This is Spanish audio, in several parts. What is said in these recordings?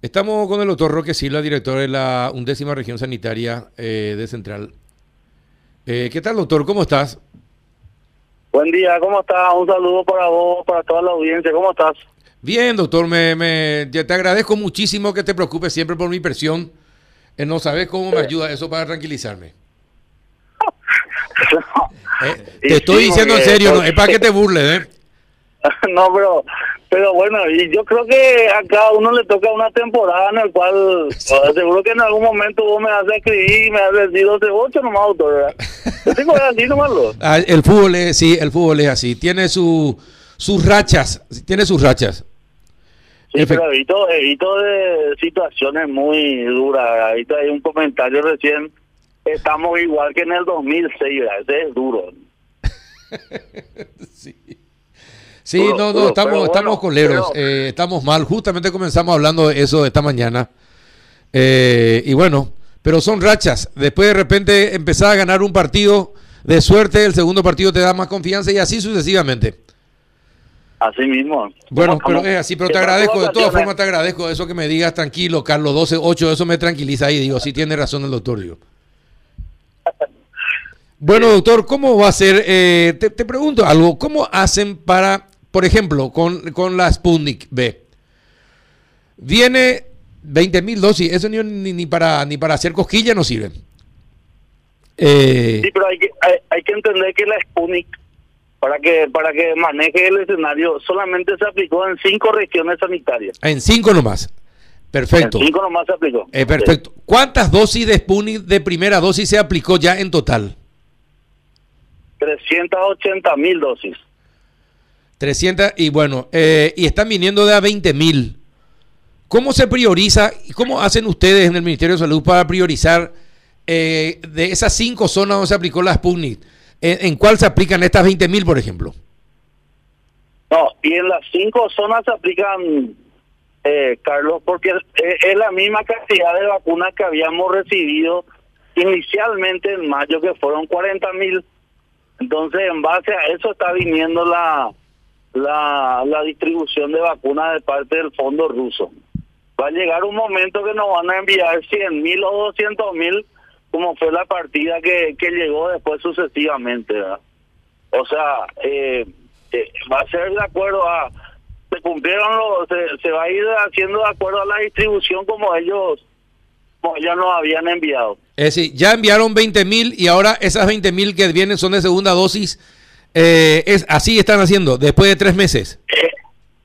Estamos con el doctor Roque Silva, director de la undécima región sanitaria eh, de Central. Eh, ¿Qué tal, doctor? ¿Cómo estás? Buen día, ¿cómo estás? Un saludo para vos, para toda la audiencia. ¿Cómo estás? Bien, doctor. Me, me, te agradezco muchísimo que te preocupes siempre por mi presión. Eh, no sabes cómo me ayuda eso para tranquilizarme. te estoy diciendo en serio, no, es para que te burles, ¿eh? no, pero pero bueno, y yo creo que a cada uno le toca una temporada en la cual seguro que en algún momento vos me has escribir y me has decidido de ocho nomás, autor, ¿verdad? Yo tengo así nomás. Ah, el fútbol es, sí, el fútbol es así. Tiene su, sus rachas, tiene sus rachas. Sí, pero evito, evito de situaciones muy duras. Ahorita hay un comentario recién. Estamos igual que en el 2006, ¿verdad? Ese es duro. sí. Sí, no, no, estamos, estamos coleros, eh, estamos mal. Justamente comenzamos hablando de eso esta mañana. Eh, y bueno, pero son rachas. Después de repente empezar a ganar un partido de suerte, el segundo partido te da más confianza y así sucesivamente. Así mismo. Bueno, pero es así, pero te agradezco, de todas formas te agradezco eso que me digas tranquilo, Carlos 12, 8, eso me tranquiliza ahí, digo, sí tiene razón el doctor, digo. Bueno, doctor, ¿cómo va a ser? Eh, te, te, pregunto algo, ¿cómo hacen para por ejemplo, con, con la Sputnik B. Viene 20 mil dosis, eso ni, ni, para, ni para hacer cosquillas no sirve. Eh, sí, pero hay que, hay, que entender que la Sputnik, para que, para que maneje el escenario, solamente se aplicó en cinco regiones sanitarias. En cinco nomás. Perfecto. En cinco nomás se aplicó. Eh, perfecto. ¿Cuántas dosis de Sputnik de primera dosis se aplicó ya en total? 380 mil dosis. 300 y bueno, eh, y están viniendo de a 20 mil. ¿Cómo se prioriza y cómo hacen ustedes en el Ministerio de Salud para priorizar eh, de esas cinco zonas donde se aplicó la Sputnik? ¿En, cuál se aplican estas 20 mil, por ejemplo? No, y en las cinco zonas se aplican, eh, Carlos, porque es, la misma cantidad de vacunas que habíamos recibido inicialmente en mayo, que fueron 40 mil. Entonces, en base a eso está viniendo la la, la distribución de vacunas de parte del fondo ruso. Va a llegar un momento que nos van a enviar 100 mil o 200 mil, como fue la partida que, que llegó después sucesivamente. O sea, eh, eh, va a ser de acuerdo a... Se cumplieron los... Se, se va a ir haciendo de acuerdo a la distribución como ellos como ellos nos habían enviado. Es decir, ya enviaron 20 mil y ahora esas 20 mil que vienen son de segunda dosis eh, es así están haciendo después de tres meses. Eh,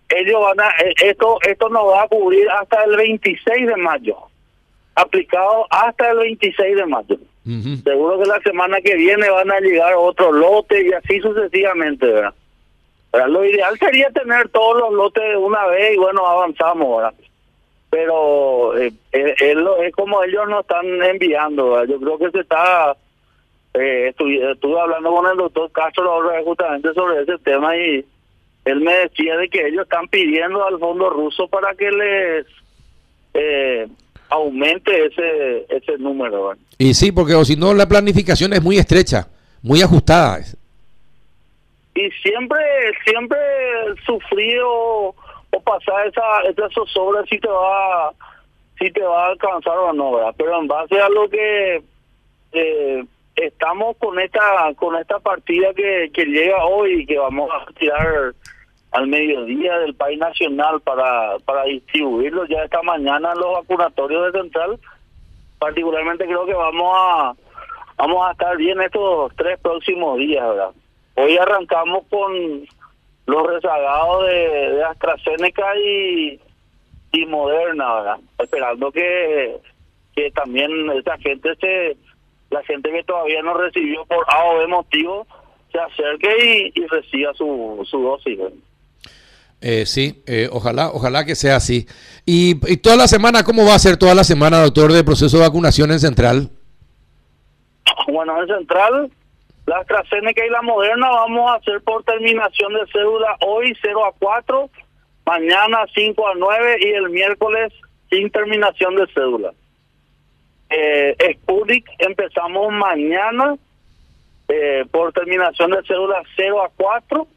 ellos van a, eh, esto, esto nos va a cubrir hasta el 26 de mayo, aplicado hasta el 26 de mayo. Seguro que la semana que viene van a llegar otros lotes y así sucesivamente, ¿verdad? Lo ideal sería tener todos los lotes de una vez y bueno, avanzamos, ¿verdad? Pero eh, es, como ellos nos están enviando, Yo creo que se está eh, estuve, hablando con el doctor Castro justamente sobre ese tema y él me decía de que ellos están pidiendo al fondo ruso para que les eh, aumente ese ese número. Y sí, porque o si no la planificación es muy estrecha, muy ajustada. Y siempre siempre sufrir o, pasar esa esa zozobra si te va si te va a alcanzar o no, ¿verdad? Pero en base a lo que eh, estamos con esta con esta partida que, que llega hoy que vamos a tirar al mediodía del país nacional para para distribuirlo ya esta mañana en los vacunatorios de Central. Particularmente creo que vamos a vamos a estar bien estos tres próximos días, ¿verdad? Hoy arrancamos con los rezagados de, de AstraZeneca y, y Moderna, ¿verdad? Esperando que, que también esa gente se la gente que todavía no recibió por A o B motivo se acerque y, reciba su, su dosis. Eh, sí, eh, ojalá, ojalá que sea así. Y, toda la semana, ¿cómo va a ser toda la semana, doctor, de proceso de vacunación en Central? Bueno, en Central, la AstraZeneca y la Moderna vamos a hacer por terminación de cédula hoy 0 a 4, mañana 5 a 9 y el miércoles sin terminación de cédula eh, Sputnik empezamos mañana eh, por terminación de cédula 0 a 4,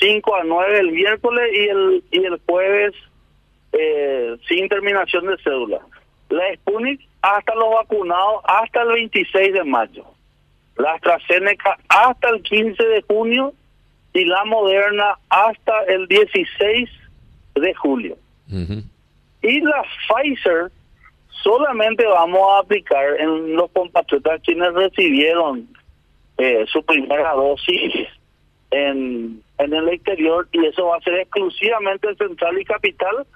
5 a 9 el miércoles y el y el jueves eh, sin terminación de cédula. La Sputnik hasta los vacunados hasta el 26 de mayo. La AstraZeneca hasta el 15 de junio y la Moderna hasta el 16 de julio. Y la Pfizer solamente vamos a aplicar en los compatriotas quienes recibieron eh, su primera dosis en, en el exterior y eso va a ser exclusivamente en Central y Capital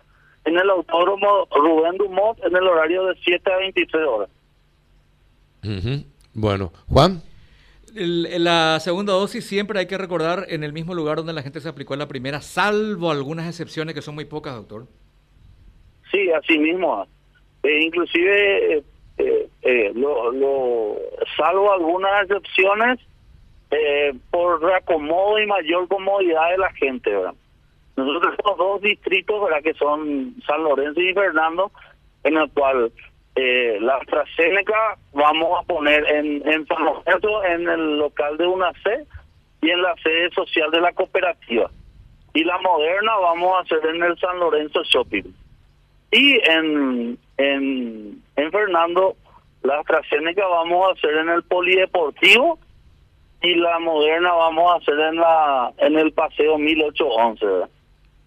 en el autódromo Rubén Dumont en el horario de 7 a 23 horas. Bueno, Juan. la segunda dosis siempre hay que recordar en el mismo lugar donde la gente se aplicó la primera, salvo algunas excepciones que son muy pocas, doctor. Sí, así mismo. Eh, inclusive, eh, eh, eh, lo, lo, salvo algunas excepciones, por reacomodo y mayor comodidad de la gente. Nosotros tenemos dos distritos, ¿verdad? Que son San Lorenzo y Fernando, en el cual eh, la AstraZeneca vamos a poner en, en San Lorenzo, en el local de una C y en la sede social de la cooperativa. Y la Moderna vamos a hacer en el San Lorenzo Shopping. Y en, en, en Fernando, la AstraZeneca vamos a hacer en el Polideportivo y la Moderna vamos a hacer en la en el Paseo 1811. ¿verdad?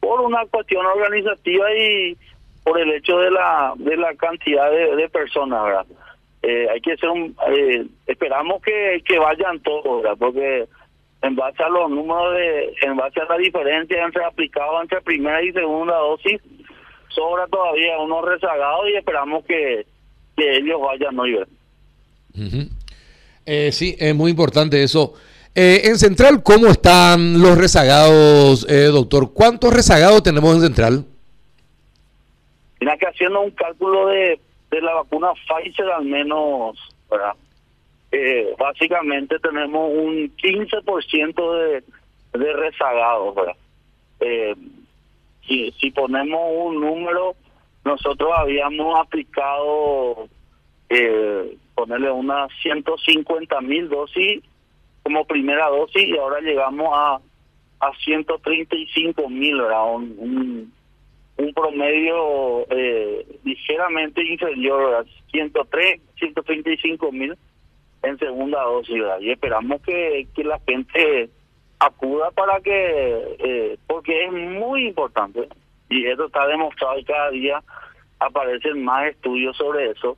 por una cuestión organizativa y por el hecho de la de la cantidad de, personas, ¿verdad? Eh, hay que ser un, eh, esperamos que, que vayan todos. Porque en base a los números de, en base a la diferencia entre aplicados entre primera y segunda dosis, sobra todavía unos rezagados y esperamos que, que ellos vayan hoy, ¿verdad? eh, sí, es muy importante eso. Eh, en Central, ¿cómo están los rezagados, eh, doctor? ¿Cuántos rezagados tenemos en Central? Mira que haciendo un cálculo de, de la vacuna Pfizer al menos, ¿verdad? Eh, básicamente tenemos un 15% de, de rezagados, ¿verdad? Si, si ponemos un número, nosotros habíamos aplicado, eh, ponerle unas 150 mil dosis como primera dosis y ahora llegamos a a 135 mil, un, un, promedio eh, ligeramente inferior a 103, 135 mil en segunda dosis, y esperamos que, que la gente acuda para que, eh, importante, y eso está demostrado y cada día aparecen más estudios sobre eso,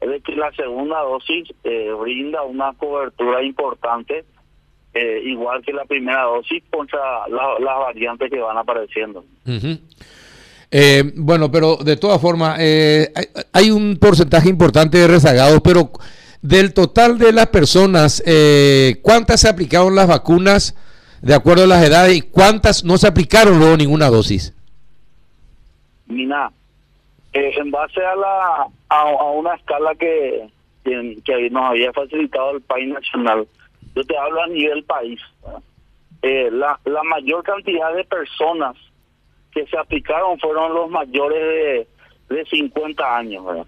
es que la segunda dosis eh, brinda una cobertura importante, eh, igual que la primera dosis, contra las variantes que van apareciendo. Eh, bueno, pero de todas formas, hay, hay, un porcentaje importante de rezagados, pero del total de las personas, ¿cuántas se aplicaron las vacunas de acuerdo a las edades y cuántas no se aplicaron luego ninguna dosis? Mina, eh, en base a la a, una escala que, que, nos había facilitado el país nacional, yo te hablo a nivel país, eh, la, la mayor cantidad de personas que se aplicaron fueron los mayores de, de 50 años,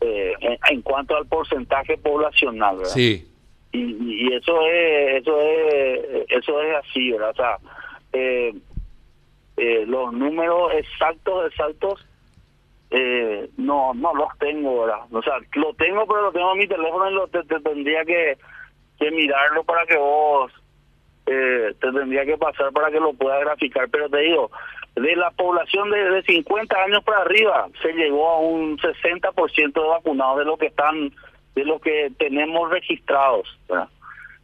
eh, en, cuanto al porcentaje poblacional, ¿verdad? Sí. Y, eso es eso es eso es así, ¿verdad? O sea, eh, los números exactos exactos eh, no no los tengo ahora o sea lo tengo pero lo tengo en mi teléfono y lo te, tendría que, que mirarlo para que vos eh, te tendría que pasar para que lo pueda graficar pero te digo de la población de, de 50 años para arriba se llegó a un 60% de vacunados de lo que están de lo que tenemos registrados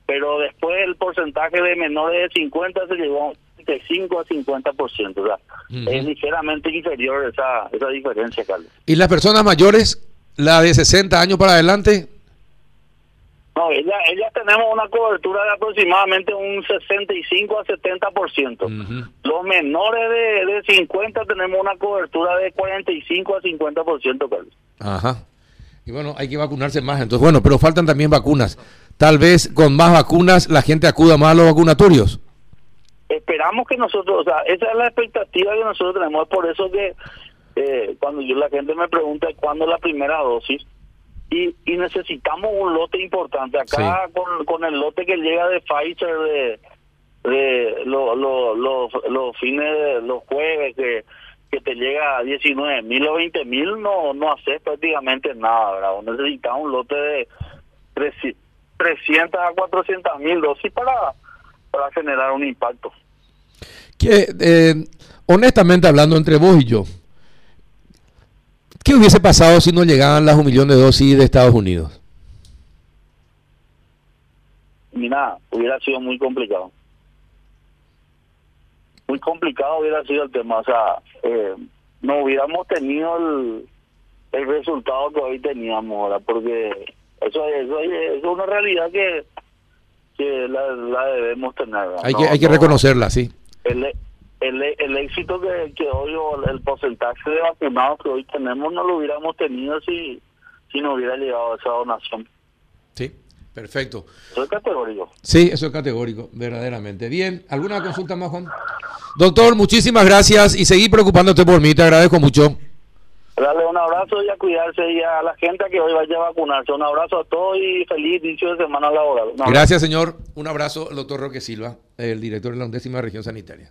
pero después el porcentaje de menores de 50 se llegó de 5 a 50%, ¿verdad? Es ligeramente inferior esa, esa diferencia, Carlos. ¿Y las personas mayores, la de 60 años para adelante? No, ella, ella tenemos una cobertura de aproximadamente un 65 a 70%. Los menores de, de 50 tenemos una cobertura de 45 a 50%, Carlos. Ajá. Y bueno, hay que vacunarse más. Entonces, bueno, pero faltan también vacunas. Tal vez con más vacunas la gente acuda más a los vacunatorios esperamos que nosotros, o sea, esa es la expectativa que nosotros tenemos, por eso que eh, cuando yo la gente me pregunta cuándo la primera dosis, y, y necesitamos un lote importante. Acá con, con el lote que llega de Pfizer de, de los fines de los jueves, que que te llega a 19 mil o 20 mil, no, no haces prácticamente nada, ¿verdad? Necesitas un lote de 300 a 400 mil dosis para, para generar un impacto. Que, eh, honestamente hablando entre vos y yo, ¿qué hubiese pasado si no llegaban las un millón de dosis de Estados Unidos? Mira, hubiera sido muy complicado. Muy complicado hubiera sido el tema. O sea, eh, no hubiéramos tenido el, el resultado que hoy teníamos ahora, porque eso, eso, es una realidad que, que la, debemos tener. Hay, que, hay que reconocerla, sí. El, el, el éxito que, que hoy, o el porcentaje de vacunados que hoy tenemos, no lo hubiéramos tenido si, si no hubiera llegado esa donación. Sí. Perfecto. Eso es categórico. Sí, eso es categórico, verdaderamente. Bien, ¿alguna consulta más, Juan? Doctor, muchísimas gracias y seguí preocupándote por mí, te agradezco mucho. Dale un abrazo y a cuidarse y a la gente que hoy vaya a vacunarse. Un abrazo a todos y feliz inicio de semana laboral. Gracias, señor. Un abrazo, doctor Roque Silva, el director de la undécima región sanitaria.